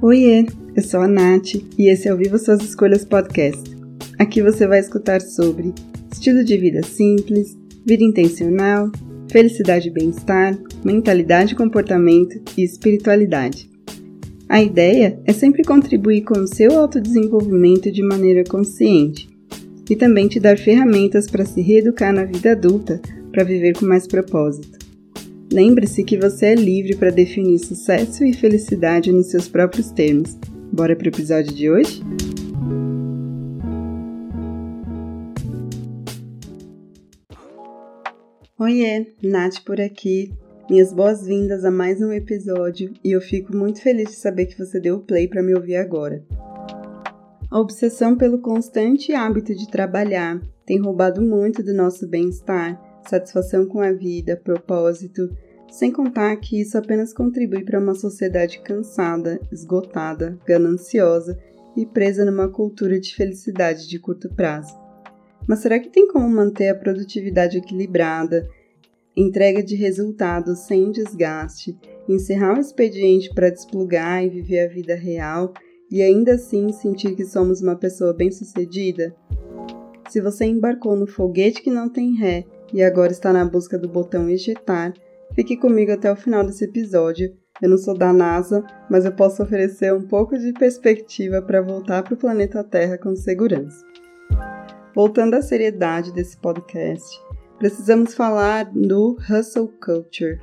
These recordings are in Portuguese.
Oiê, eu sou a Nath e esse é o Viva Suas Escolhas Podcast. Aqui você vai escutar sobre estilo de vida simples, vida intencional, felicidade e bem-estar, mentalidade e comportamento e espiritualidade. A ideia é sempre contribuir com o seu autodesenvolvimento de maneira consciente e também te dar ferramentas para se reeducar na vida adulta para viver com mais propósito. Lembre-se que você é livre para definir sucesso e felicidade nos seus próprios termos. Bora para o episódio de hoje? Oiê, Nath por aqui. Minhas boas-vindas a mais um episódio e eu fico muito feliz de saber que você deu o play para me ouvir agora. A obsessão pelo constante hábito de trabalhar tem roubado muito do nosso bem-estar satisfação com a vida, propósito, sem contar que isso apenas contribui para uma sociedade cansada, esgotada, gananciosa e presa numa cultura de felicidade de curto prazo. Mas será que tem como manter a produtividade equilibrada, entrega de resultados sem desgaste, encerrar o expediente para desplugar e viver a vida real e ainda assim sentir que somos uma pessoa bem-sucedida? Se você embarcou no foguete que não tem ré e agora está na busca do botão ejetar, fique comigo até o final desse episódio. Eu não sou da NASA, mas eu posso oferecer um pouco de perspectiva para voltar para o planeta Terra com segurança. Voltando à seriedade desse podcast, precisamos falar do hustle culture.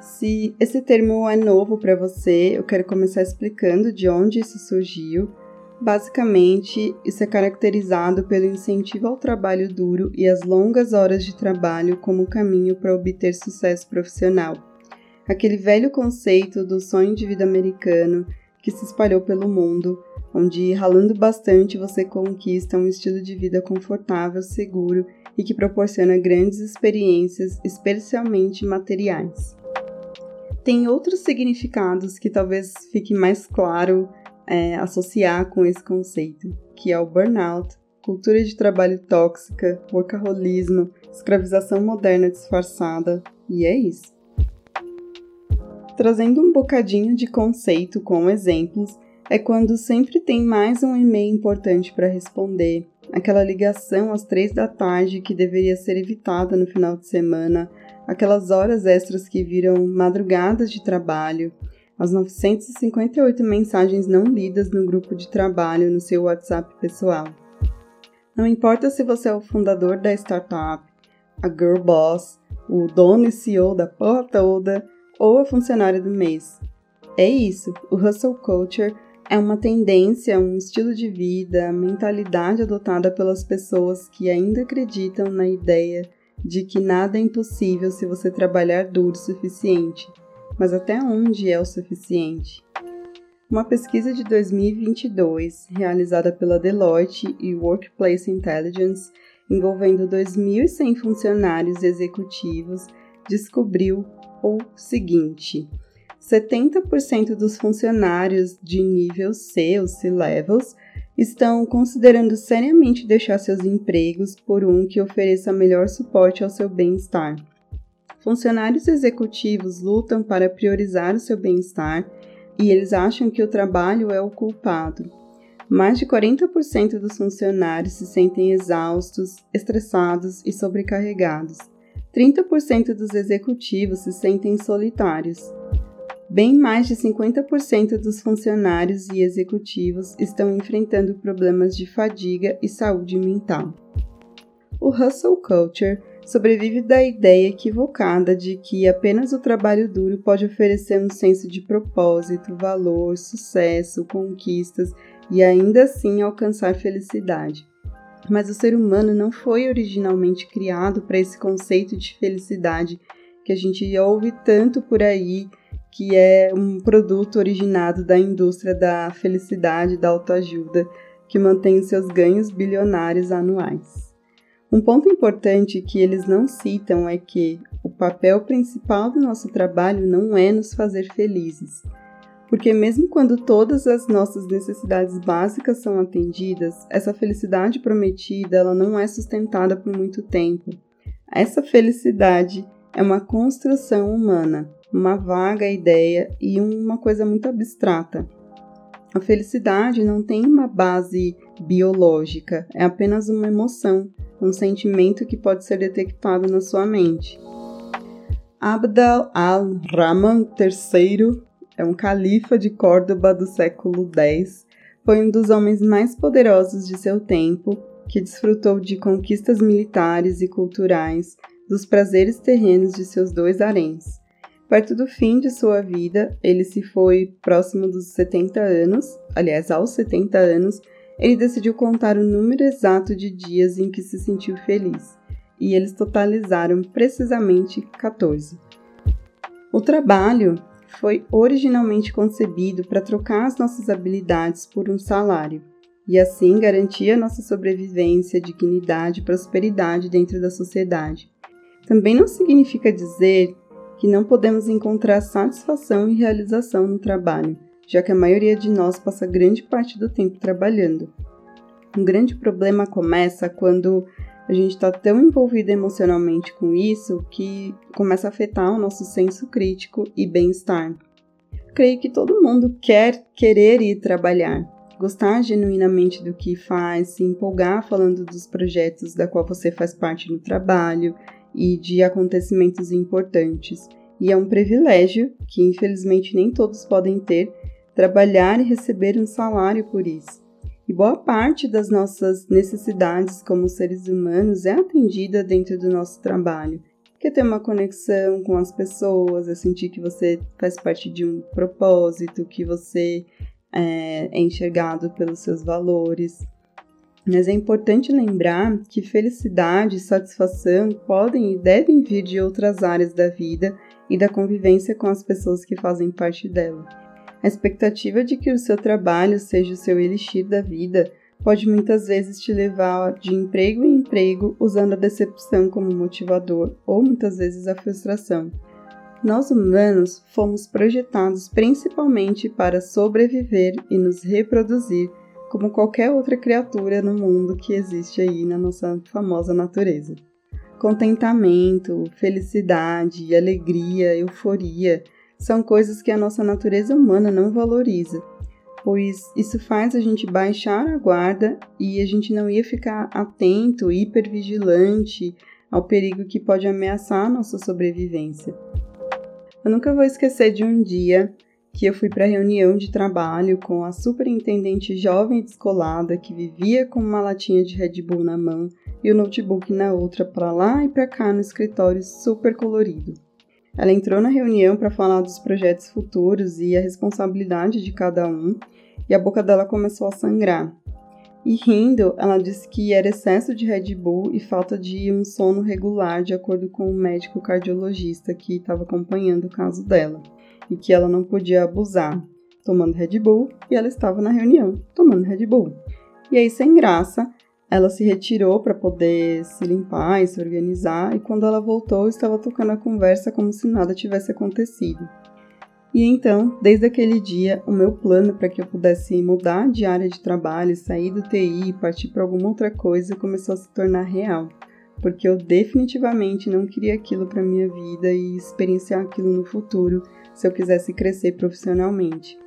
Se esse termo é novo para você, eu quero começar explicando de onde isso surgiu Basicamente, isso é caracterizado pelo incentivo ao trabalho duro e as longas horas de trabalho como caminho para obter sucesso profissional. Aquele velho conceito do sonho de vida americano que se espalhou pelo mundo, onde ralando bastante você conquista um estilo de vida confortável, seguro e que proporciona grandes experiências, especialmente materiais. Tem outros significados que talvez fique mais claro é, associar com esse conceito, que é o burnout, cultura de trabalho tóxica, workaholismo, escravização moderna disfarçada, e é isso. Trazendo um bocadinho de conceito com exemplos, é quando sempre tem mais um e-mail importante para responder, aquela ligação às três da tarde que deveria ser evitada no final de semana, aquelas horas extras que viram madrugadas de trabalho, as 958 mensagens não lidas no grupo de trabalho no seu WhatsApp pessoal. Não importa se você é o fundador da startup, a girl boss, o dono e CEO da porra toda ou a funcionária do mês. É isso, o hustle culture é uma tendência, um estilo de vida, mentalidade adotada pelas pessoas que ainda acreditam na ideia de que nada é impossível se você trabalhar duro o suficiente mas até onde é o suficiente? Uma pesquisa de 2022, realizada pela Deloitte e Workplace Intelligence, envolvendo 2.100 funcionários executivos, descobriu o seguinte: 70% dos funcionários de nível C, os C-levels, estão considerando seriamente deixar seus empregos por um que ofereça melhor suporte ao seu bem-estar. Funcionários executivos lutam para priorizar o seu bem-estar e eles acham que o trabalho é o culpado. Mais de 40% dos funcionários se sentem exaustos, estressados e sobrecarregados. 30% dos executivos se sentem solitários. Bem mais de 50% dos funcionários e executivos estão enfrentando problemas de fadiga e saúde mental. O hustle culture sobrevive da ideia equivocada de que apenas o trabalho duro pode oferecer um senso de propósito, valor, sucesso, conquistas e ainda assim alcançar felicidade. Mas o ser humano não foi originalmente criado para esse conceito de felicidade que a gente ouve tanto por aí, que é um produto originado da indústria da felicidade, da autoajuda, que mantém seus ganhos bilionários anuais. Um ponto importante que eles não citam é que o papel principal do nosso trabalho não é nos fazer felizes. Porque, mesmo quando todas as nossas necessidades básicas são atendidas, essa felicidade prometida ela não é sustentada por muito tempo. Essa felicidade é uma construção humana, uma vaga ideia e uma coisa muito abstrata. A felicidade não tem uma base biológica, é apenas uma emoção, um sentimento que pode ser detectado na sua mente. Abdal al-Rahman III é um califa de Córdoba do século X, foi um dos homens mais poderosos de seu tempo, que desfrutou de conquistas militares e culturais, dos prazeres terrenos de seus dois haréns. Perto do fim de sua vida, ele se foi próximo dos 70 anos, aliás, aos 70 anos, ele decidiu contar o número exato de dias em que se sentiu feliz, e eles totalizaram precisamente 14. O trabalho foi originalmente concebido para trocar as nossas habilidades por um salário e assim garantir a nossa sobrevivência, dignidade e prosperidade dentro da sociedade. Também não significa dizer que não podemos encontrar satisfação e realização no trabalho, já que a maioria de nós passa grande parte do tempo trabalhando. Um grande problema começa quando a gente está tão envolvido emocionalmente com isso que começa a afetar o nosso senso crítico e bem-estar. Creio que todo mundo quer querer ir trabalhar, gostar genuinamente do que faz, se empolgar falando dos projetos da qual você faz parte no trabalho e de acontecimentos importantes. E é um privilégio, que infelizmente nem todos podem ter, trabalhar e receber um salário por isso. E boa parte das nossas necessidades como seres humanos é atendida dentro do nosso trabalho. Que é ter uma conexão com as pessoas, é sentir que você faz parte de um propósito, que você é, é enxergado pelos seus valores. Mas é importante lembrar que felicidade e satisfação podem e devem vir de outras áreas da vida e da convivência com as pessoas que fazem parte dela. A expectativa de que o seu trabalho seja o seu elixir da vida pode muitas vezes te levar de emprego em emprego usando a decepção como motivador ou muitas vezes a frustração. Nós humanos fomos projetados principalmente para sobreviver e nos reproduzir como qualquer outra criatura no mundo que existe aí na nossa famosa natureza. Contentamento, felicidade, alegria, euforia são coisas que a nossa natureza humana não valoriza, pois isso faz a gente baixar a guarda e a gente não ia ficar atento, hipervigilante ao perigo que pode ameaçar a nossa sobrevivência. Eu nunca vou esquecer de um dia que eu fui para reunião de trabalho com a superintendente jovem descolada que vivia com uma latinha de Red Bull na mão e o notebook na outra para lá e para cá no escritório super colorido. Ela entrou na reunião para falar dos projetos futuros e a responsabilidade de cada um, e a boca dela começou a sangrar. E rindo, ela disse que era excesso de Red Bull e falta de um sono regular, de acordo com o médico cardiologista que estava acompanhando o caso dela e que ela não podia abusar tomando Red Bull e ela estava na reunião tomando Red Bull. E aí, sem graça, ela se retirou para poder se limpar e se organizar, e quando ela voltou, estava tocando a conversa como se nada tivesse acontecido. E então, desde aquele dia, o meu plano para que eu pudesse mudar de área de trabalho, sair do TI e partir para alguma outra coisa começou a se tornar real, porque eu definitivamente não queria aquilo para minha vida e experienciar aquilo no futuro, se eu quisesse crescer profissionalmente.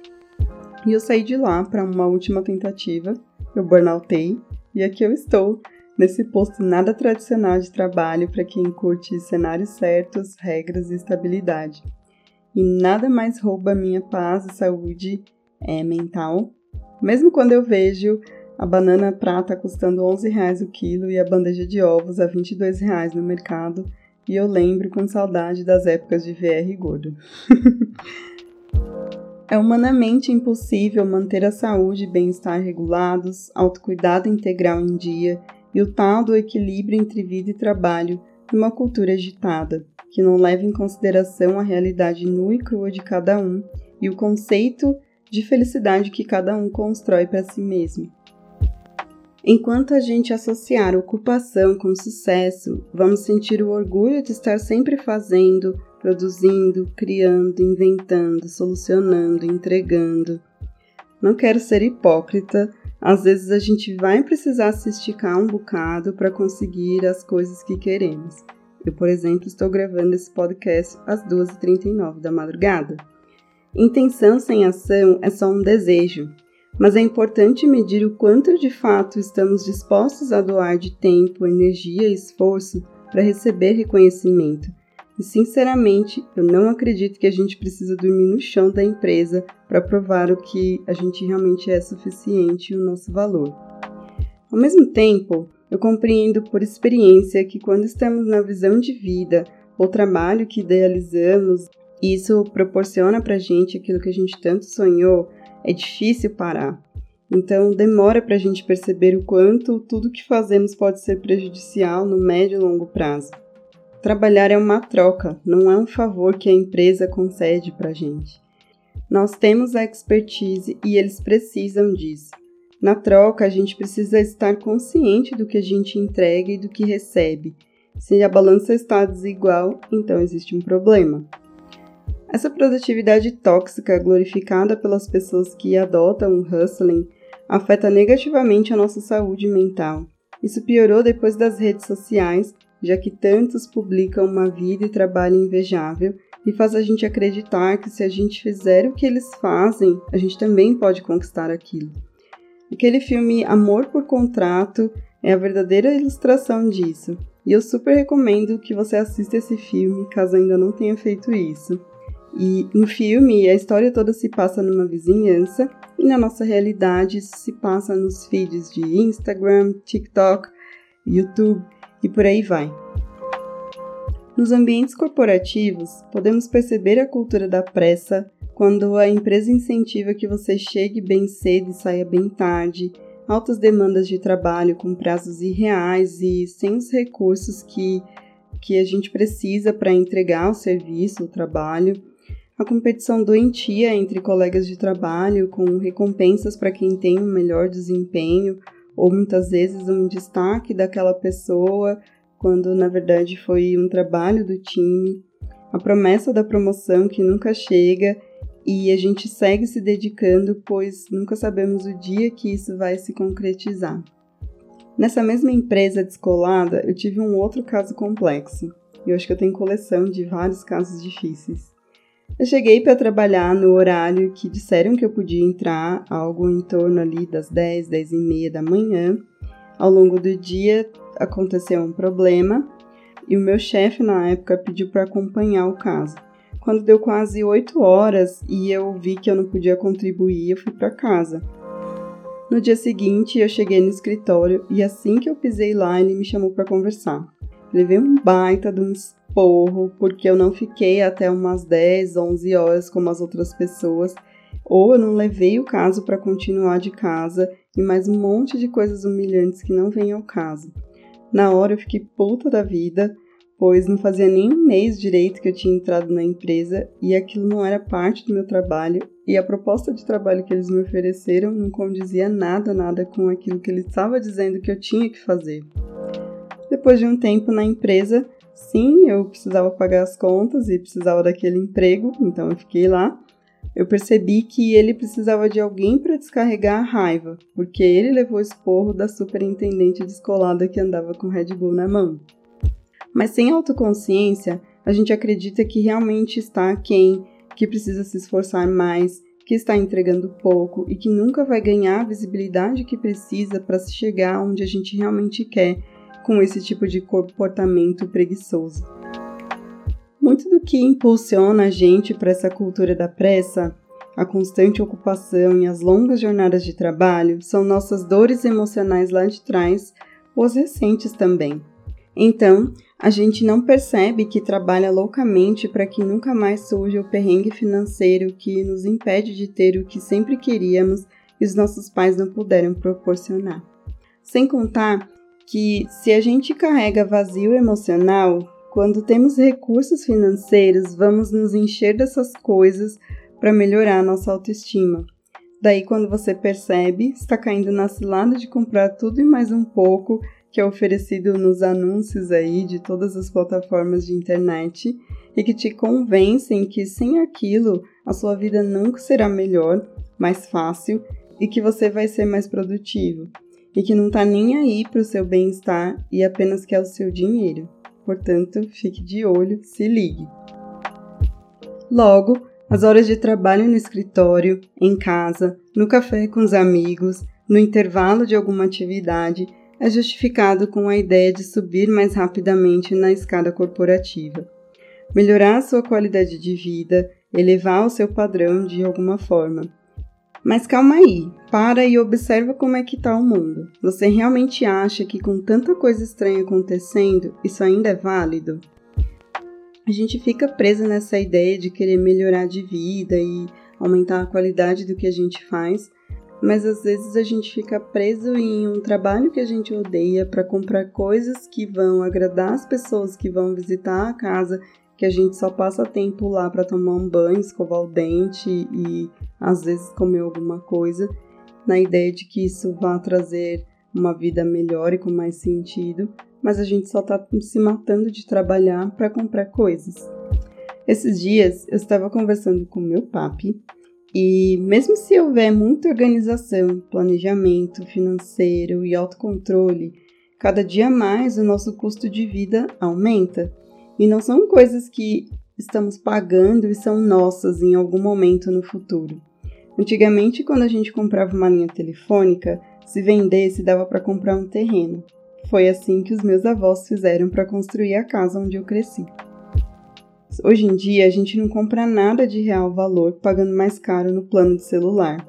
E eu saí de lá para uma última tentativa, eu burnoutei, e aqui eu estou, nesse posto nada tradicional de trabalho para quem curte cenários certos, regras e estabilidade. E nada mais rouba minha paz e saúde é, mental, mesmo quando eu vejo a banana prata custando 11 reais o quilo e a bandeja de ovos a 22 reais no mercado, e eu lembro com saudade das épocas de VR gordo. é humanamente impossível manter a saúde e bem-estar regulados, autocuidado integral em dia e o tal do equilíbrio entre vida e trabalho numa cultura agitada, que não leva em consideração a realidade nua e crua de cada um e o conceito de felicidade que cada um constrói para si mesmo. Enquanto a gente associar ocupação com sucesso, vamos sentir o orgulho de estar sempre fazendo, produzindo, criando, inventando, solucionando, entregando. Não quero ser hipócrita, às vezes a gente vai precisar se esticar um bocado para conseguir as coisas que queremos. Eu, por exemplo, estou gravando esse podcast às 2h39 da madrugada. Intenção sem ação é só um desejo, mas é importante medir o quanto de fato estamos dispostos a doar de tempo, energia e esforço para receber reconhecimento. E sinceramente, eu não acredito que a gente precisa dormir no chão da empresa para provar o que a gente realmente é suficiente e o nosso valor. Ao mesmo tempo, eu compreendo por experiência que quando estamos na visão de vida ou trabalho que idealizamos, isso proporciona para a gente aquilo que a gente tanto sonhou, é difícil parar. Então, demora para a gente perceber o quanto tudo que fazemos pode ser prejudicial no médio e longo prazo. Trabalhar é uma troca, não é um favor que a empresa concede para gente. Nós temos a expertise e eles precisam disso. Na troca, a gente precisa estar consciente do que a gente entrega e do que recebe. Se a balança está desigual, então existe um problema. Essa produtividade tóxica glorificada pelas pessoas que adotam o hustling afeta negativamente a nossa saúde mental. Isso piorou depois das redes sociais, já que tantos publicam uma vida e trabalho invejável e faz a gente acreditar que se a gente fizer o que eles fazem, a gente também pode conquistar aquilo. Aquele filme Amor por Contrato é a verdadeira ilustração disso, e eu super recomendo que você assista esse filme caso ainda não tenha feito isso. E no filme, a história toda se passa numa vizinhança e na nossa realidade isso se passa nos feeds de Instagram, TikTok, YouTube e por aí vai. Nos ambientes corporativos, podemos perceber a cultura da pressa quando a empresa incentiva que você chegue bem cedo e saia bem tarde, altas demandas de trabalho com prazos irreais e sem os recursos que, que a gente precisa para entregar o serviço, o trabalho a competição doentia entre colegas de trabalho, com recompensas para quem tem um melhor desempenho, ou muitas vezes um destaque daquela pessoa, quando na verdade foi um trabalho do time, a promessa da promoção que nunca chega e a gente segue se dedicando, pois nunca sabemos o dia que isso vai se concretizar. Nessa mesma empresa descolada, eu tive um outro caso complexo. E eu acho que eu tenho coleção de vários casos difíceis. Eu cheguei para trabalhar no horário que disseram que eu podia entrar, algo em torno ali das 10, 10 e meia da manhã. Ao longo do dia aconteceu um problema e o meu chefe na época pediu para acompanhar o caso. Quando deu quase 8 horas e eu vi que eu não podia contribuir, eu fui para casa. No dia seguinte, eu cheguei no escritório e assim que eu pisei lá, ele me chamou para conversar. Levei um baita de um esporro porque eu não fiquei até umas 10, 11 horas como as outras pessoas, ou eu não levei o caso para continuar de casa e mais um monte de coisas humilhantes que não vêm ao caso. Na hora eu fiquei puta da vida, pois não fazia nem um mês direito que eu tinha entrado na empresa e aquilo não era parte do meu trabalho e a proposta de trabalho que eles me ofereceram não condizia nada, nada com aquilo que ele estava dizendo que eu tinha que fazer. Depois de um tempo na empresa, Sim, eu precisava pagar as contas e precisava daquele emprego, então eu fiquei lá. Eu percebi que ele precisava de alguém para descarregar a raiva, porque ele levou o esporro da superintendente descolada que andava com Red Bull na mão. Mas sem autoconsciência, a gente acredita que realmente está quem, que precisa se esforçar mais, que está entregando pouco e que nunca vai ganhar a visibilidade que precisa para se chegar onde a gente realmente quer com esse tipo de comportamento preguiçoso. Muito do que impulsiona a gente para essa cultura da pressa, a constante ocupação e as longas jornadas de trabalho são nossas dores emocionais lá de trás, ou as recentes também. Então, a gente não percebe que trabalha loucamente para que nunca mais surja o perrengue financeiro que nos impede de ter o que sempre queríamos e os nossos pais não puderam proporcionar. Sem contar que se a gente carrega vazio emocional, quando temos recursos financeiros, vamos nos encher dessas coisas para melhorar nossa autoestima. Daí, quando você percebe, está caindo na cilada de comprar tudo e mais um pouco que é oferecido nos anúncios aí de todas as plataformas de internet e que te convencem que sem aquilo a sua vida nunca será melhor, mais fácil e que você vai ser mais produtivo e que não está nem aí para o seu bem-estar e apenas quer o seu dinheiro. Portanto, fique de olho, se ligue. Logo, As horas de trabalho no escritório, em casa, no café com os amigos, no intervalo de alguma atividade, é justificado com a ideia de subir mais rapidamente na escada corporativa, melhorar a sua qualidade de vida, elevar o seu padrão de alguma forma. Mas calma aí, para e observa como é que está o mundo. Você realmente acha que com tanta coisa estranha acontecendo, isso ainda é válido? a gente fica presa nessa ideia de querer melhorar de vida e aumentar a qualidade do que a gente faz, mas às vezes a gente fica preso em um trabalho que a gente odeia para comprar coisas que vão agradar as pessoas que vão visitar a casa, que a gente só passa tempo lá para tomar um banho, escovar o dente e às vezes comer alguma coisa, na ideia de que isso vai trazer uma vida melhor e com mais sentido, mas a gente só está se matando de trabalhar para comprar coisas. Esses dias eu estava conversando com meu papi e, mesmo se houver muita organização, planejamento financeiro e autocontrole, cada dia mais o nosso custo de vida aumenta. E não são coisas que estamos pagando e são nossas em algum momento no futuro. Antigamente, quando a gente comprava uma linha telefônica, se vendesse dava para comprar um terreno. Foi assim que os meus avós fizeram para construir a casa onde eu cresci. Hoje em dia, a gente não compra nada de real valor pagando mais caro no plano de celular.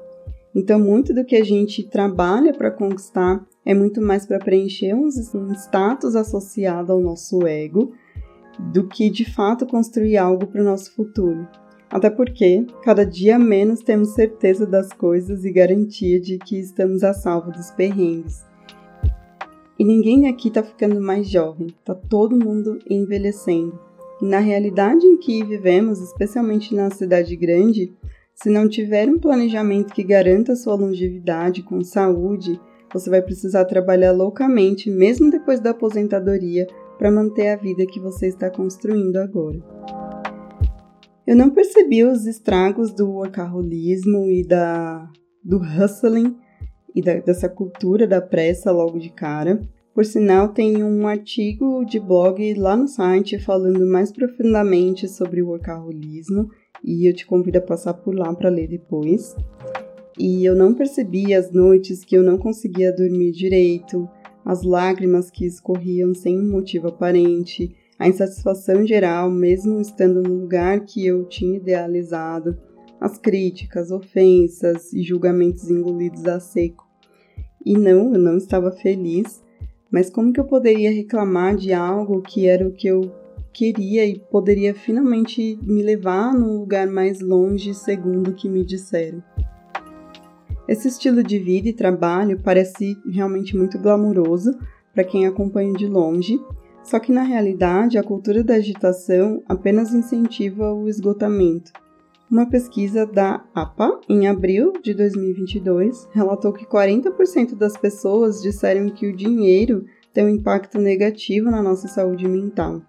Então, muito do que a gente trabalha para conquistar é muito mais para preencher um status associado ao nosso ego do que de fato construir algo para o nosso futuro. Até porque, cada dia menos temos certeza das coisas e garantia de que estamos a salvo dos perrengues. E ninguém aqui tá ficando mais jovem, tá todo mundo envelhecendo. E na realidade em que vivemos, especialmente na cidade grande, se não tiver um planejamento que garanta sua longevidade com saúde, você vai precisar trabalhar loucamente, mesmo depois da aposentadoria, para manter a vida que você está construindo agora. Eu não percebi os estragos do workaholismo e da, do hustling e da, dessa cultura da pressa logo de cara. Por sinal, tem um artigo de blog lá no site falando mais profundamente sobre o workaholismo e eu te convido a passar por lá para ler depois. E eu não percebi as noites que eu não conseguia dormir direito, as lágrimas que escorriam sem motivo aparente, a insatisfação geral, mesmo estando no lugar que eu tinha idealizado, as críticas, ofensas e julgamentos engolidos a seco. E não, eu não estava feliz, mas como que eu poderia reclamar de algo que era o que eu queria e poderia finalmente me levar num lugar mais longe, segundo o que me disseram? Esse estilo de vida e trabalho parece realmente muito glamuroso para quem acompanha de longe, só que na realidade a cultura da agitação apenas incentiva o esgotamento uma pesquisa da APA, em abril de 2022, relatou que 40% das pessoas disseram que o dinheiro tem um impacto negativo na nossa saúde mental.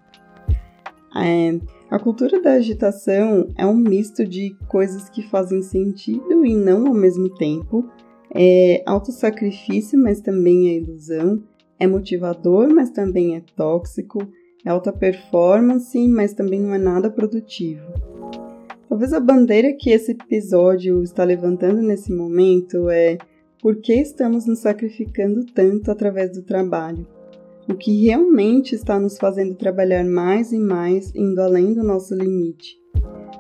É, a cultura da agitação é um misto de coisas que fazem sentido e não ao mesmo tempo. É autossacrifício, mas também é ilusão. É motivador, mas também é tóxico. É alta performance, mas também não é nada produtivo. Talvez a bandeira que esse episódio está levantando nesse momento é por que estamos nos sacrificando tanto através do trabalho? O que realmente está nos fazendo trabalhar mais e mais, indo além do nosso limite?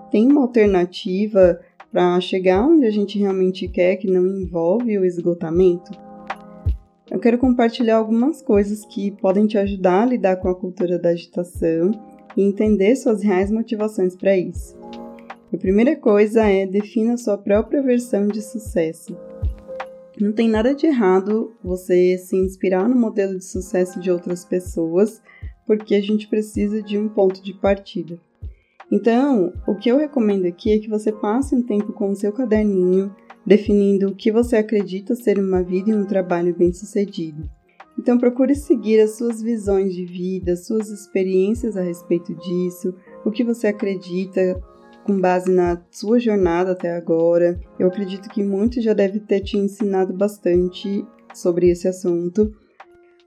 Tem uma alternativa para chegar onde a gente realmente quer que não envolve o esgotamento? Eu quero compartilhar algumas coisas que podem te ajudar a lidar com a cultura da agitação e entender suas reais motivações para isso. A primeira coisa é defina sua própria versão de sucesso. Não tem nada de errado você se inspirar no modelo de sucesso de outras pessoas, porque a gente precisa de um ponto de partida. Então, o que eu recomendo aqui é que você passe um tempo com o seu caderninho, definindo o que você acredita ser uma vida e um trabalho bem-sucedido. Então, procure seguir as suas visões de vida, suas experiências a respeito disso, o que você acredita, com base na sua jornada até agora. Eu acredito que muito já deve ter te ensinado bastante sobre esse assunto.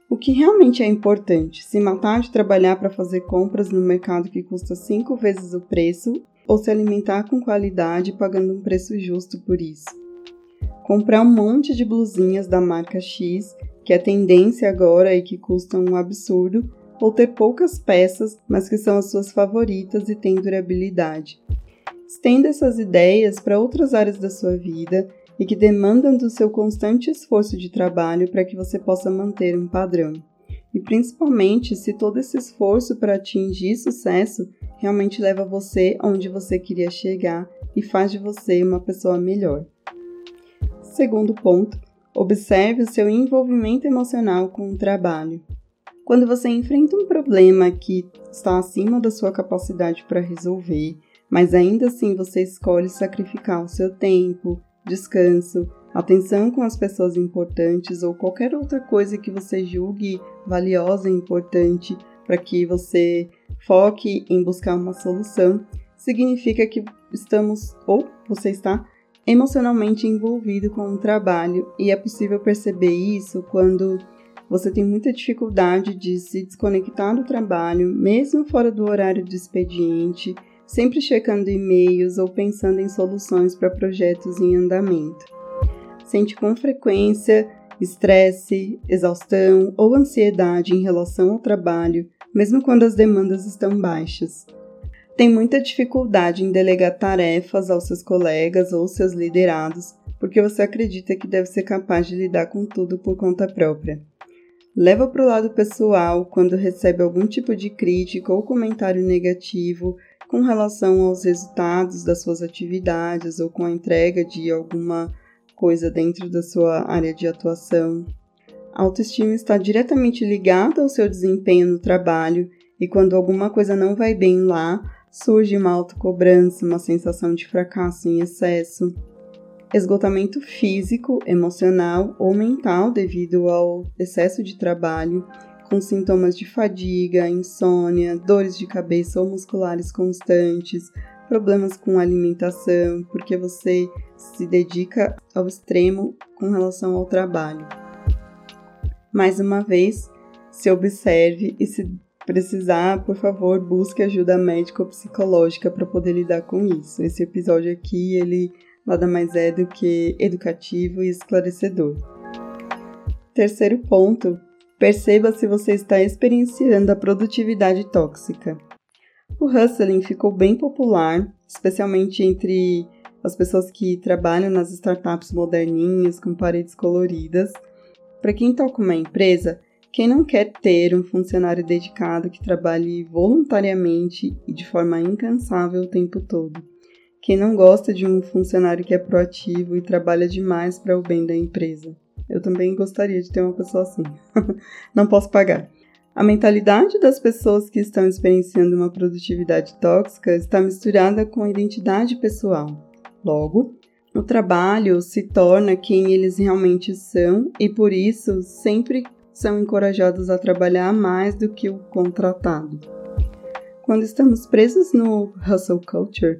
O que realmente é importante? Se matar de trabalhar para fazer compras no mercado que custa cinco vezes o preço ou se alimentar com qualidade pagando um preço justo por isso. Comprar um monte de blusinhas da marca X, que é tendência agora e que custam um absurdo, ou ter poucas peças, mas que são as suas favoritas e têm durabilidade. Estenda essas ideias para outras áreas da sua vida e que demandam do seu constante esforço de trabalho para que você possa manter um padrão. E principalmente se todo esse esforço para atingir sucesso realmente leva você onde você queria chegar e faz de você uma pessoa melhor. Segundo ponto, observe o seu envolvimento emocional com o trabalho. Quando você enfrenta um problema que está acima da sua capacidade para resolver, mas ainda assim você escolhe sacrificar o seu tempo, descanso, atenção com as pessoas importantes ou qualquer outra coisa que você julgue valiosa e importante para que você foque em buscar uma solução, significa que estamos ou você está emocionalmente envolvido com o trabalho. E é possível perceber isso quando você tem muita dificuldade de se desconectar do trabalho, mesmo fora do horário de expediente, sempre checando e-mails ou pensando em soluções para projetos em andamento. Sente com frequência estresse, exaustão ou ansiedade em relação ao trabalho, mesmo quando as demandas estão baixas. Tem muita dificuldade em delegar tarefas aos seus colegas ou seus liderados, porque você acredita que deve ser capaz de lidar com tudo por conta própria. Leva para o lado pessoal quando recebe algum tipo de crítica ou comentário negativo com relação aos resultados das suas atividades ou com a entrega de alguma coisa dentro da sua área de atuação. A autoestima está diretamente ligada ao seu desempenho no trabalho e quando alguma coisa não vai bem lá, surge uma autocobrança, uma sensação de fracasso em excesso esgotamento físico, emocional ou mental devido ao excesso de trabalho, com sintomas de fadiga, insônia, dores de cabeça ou musculares constantes, problemas com alimentação, porque você se dedica ao extremo com relação ao trabalho. Mais uma vez, se observe e se precisar, por favor, busque ajuda médica ou psicológica para poder lidar com isso. Esse episódio aqui, ele nada mais é do que educativo e esclarecedor. Terceiro ponto: perceba se você está experienciando a produtividade tóxica. O hustling ficou bem popular, especialmente entre as pessoas que trabalham nas startups moderninhas com paredes coloridas. Para quem toca uma empresa, quem não quer ter um funcionário dedicado que trabalhe voluntariamente e de forma incansável o tempo todo? Quem não gosta de um funcionário que é proativo e trabalha demais para o bem da empresa? Eu também gostaria de ter uma pessoa assim. não posso pagar. A mentalidade das pessoas que estão experienciando uma produtividade tóxica está misturada com a identidade pessoal. Logo, o trabalho se torna quem eles realmente são e por isso sempre são encorajados a trabalhar mais do que o contratado. Quando estamos presos no hustle culture,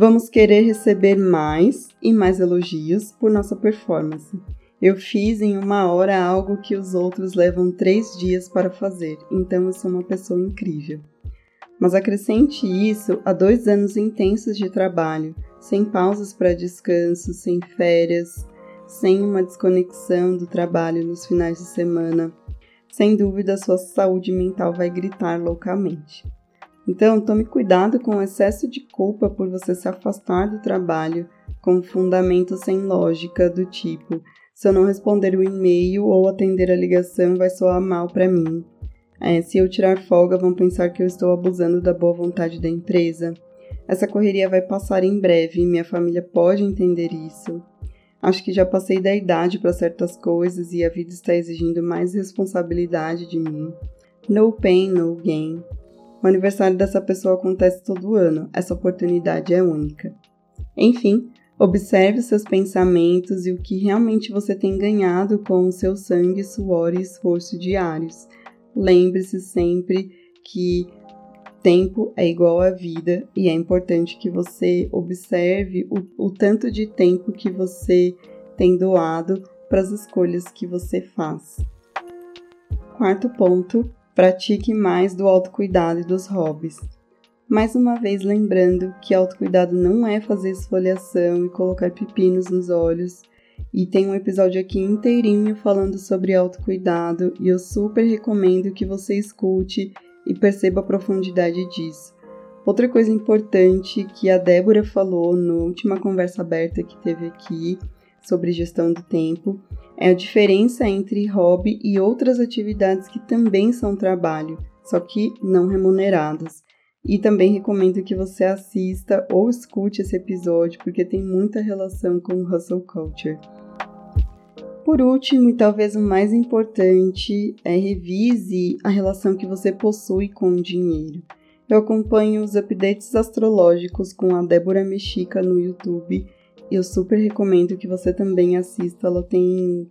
Vamos querer receber mais e mais elogios por nossa performance. Eu fiz em uma hora algo que os outros levam três dias para fazer, então eu sou uma pessoa incrível. Mas acrescente isso a dois anos intensos de trabalho, sem pausas para descanso, sem férias, sem uma desconexão do trabalho nos finais de semana. Sem dúvida, sua saúde mental vai gritar loucamente. Então, tome cuidado com o excesso de culpa por você se afastar do trabalho com fundamento sem lógica do tipo: se eu não responder o e-mail ou atender a ligação, vai soar mal para mim. É, se eu tirar folga, vão pensar que eu estou abusando da boa vontade da empresa. Essa correria vai passar em breve, minha família pode entender isso. Acho que já passei da idade para certas coisas e a vida está exigindo mais responsabilidade de mim. No pain, no gain. O aniversário dessa pessoa acontece todo ano, essa oportunidade é única. Enfim, observe seus pensamentos e o que realmente você tem ganhado com o seu sangue, suor e esforço diários. Lembre-se sempre que tempo é igual à vida e é importante que você observe o, o tanto de tempo que você tem doado para as escolhas que você faz. Quarto ponto: Pratique mais do autocuidado e dos hobbies. Mais uma vez lembrando que autocuidado não é fazer esfoliação e colocar pepinos nos olhos. E tem um episódio aqui inteirinho falando sobre autocuidado e eu super recomendo que você escute e perceba a profundidade disso. Outra coisa importante que a Débora falou na última conversa aberta que teve aqui sobre gestão do tempo é a diferença entre hobby e outras atividades que também são trabalho, só que não remuneradas. E também recomendo que você assista ou escute esse episódio, porque tem muita relação com o hustle culture. Por último, e talvez o mais importante, é revise a relação que você possui com o dinheiro. Eu acompanho os updates astrológicos com a Débora Mexica no YouTube e eu super recomendo que você também assista. Ela tem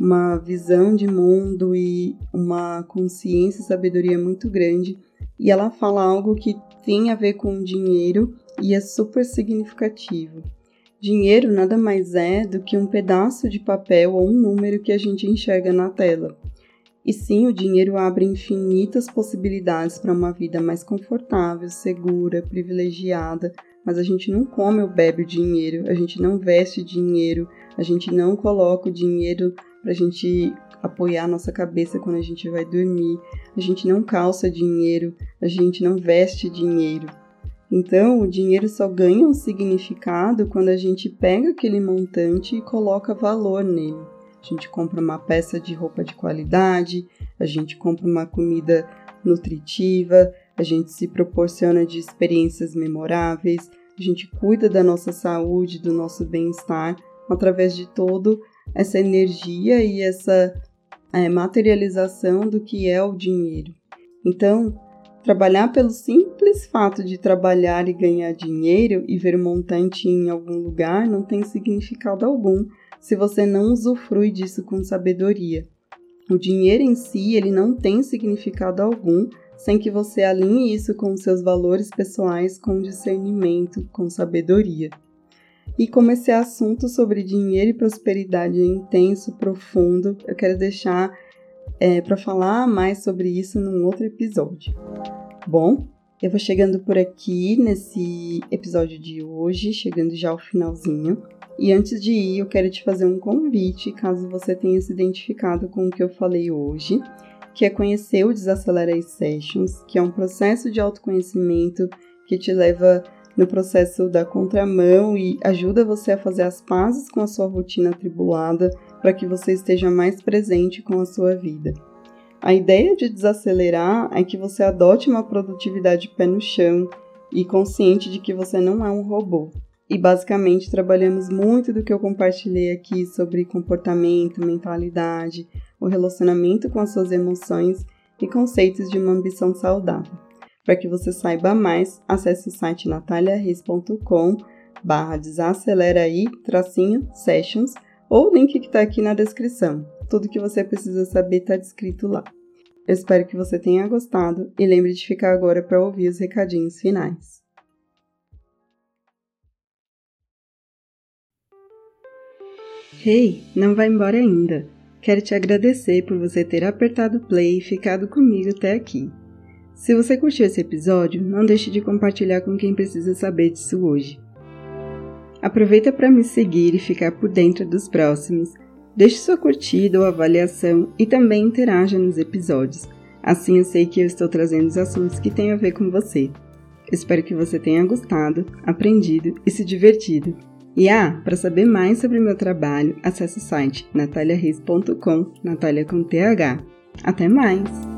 uma visão de mundo e uma consciência e sabedoria muito grande e ela fala algo que tem a ver com dinheiro e é super significativo. Dinheiro nada mais é do que um pedaço de papel ou um número que a gente enxerga na tela. E sim, o dinheiro abre infinitas possibilidades para uma vida mais confortável, segura, privilegiada, mas a gente não come ou bebe o dinheiro, a gente não veste dinheiro, a gente não coloca o dinheiro para a gente apoiar a nossa cabeça quando a gente vai dormir. A gente não calça dinheiro, a gente não veste dinheiro. Então, o dinheiro só ganha um significado quando a gente pega aquele montante e coloca valor nele. A gente compra uma peça de roupa de qualidade, a gente compra uma comida nutritiva, a gente se proporciona de experiências memoráveis, a gente cuida da nossa saúde, do nosso bem-estar através de todo essa energia e essa é, materialização do que é o dinheiro. Então, trabalhar pelo simples fato de trabalhar e ganhar dinheiro e ver o montante em algum lugar não tem significado algum se você não usufrui disso com sabedoria. O dinheiro em si, ele não tem significado algum sem que você alinhe isso com seus valores pessoais com discernimento, com sabedoria. E como esse assunto sobre dinheiro e prosperidade é intenso, profundo, eu quero deixar é, para falar mais sobre isso num outro episódio. Bom, eu vou chegando por aqui nesse episódio de hoje, chegando já ao finalzinho. E antes de ir, eu quero te fazer um convite, caso você tenha se identificado com o que eu falei hoje, que é conhecer o Desacelera Sessions, que é um processo de autoconhecimento que te leva no processo da contramão e ajuda você a fazer as pazes com a sua rotina atribulada para que você esteja mais presente com a sua vida. A ideia de desacelerar é que você adote uma produtividade pé no chão e consciente de que você não é um robô. E basicamente trabalhamos muito do que eu compartilhei aqui sobre comportamento, mentalidade, o relacionamento com as suas emoções e conceitos de uma ambição saudável. Para que você saiba mais, acesse o site nataliareis.com barra desacelera aí, tracinho, sessions, ou o link que está aqui na descrição. Tudo que você precisa saber está descrito lá. Eu espero que você tenha gostado e lembre de ficar agora para ouvir os recadinhos finais. Hey, não vai embora ainda! Quero te agradecer por você ter apertado play e ficado comigo até aqui. Se você curtiu esse episódio, não deixe de compartilhar com quem precisa saber disso hoje. Aproveita para me seguir e ficar por dentro dos próximos. Deixe sua curtida ou avaliação e também interaja nos episódios. Assim eu sei que eu estou trazendo os assuntos que têm a ver com você. Espero que você tenha gostado, aprendido e se divertido. E ah, para saber mais sobre meu trabalho, acesse o site nataliareis.com, Natalia com TH. Até mais!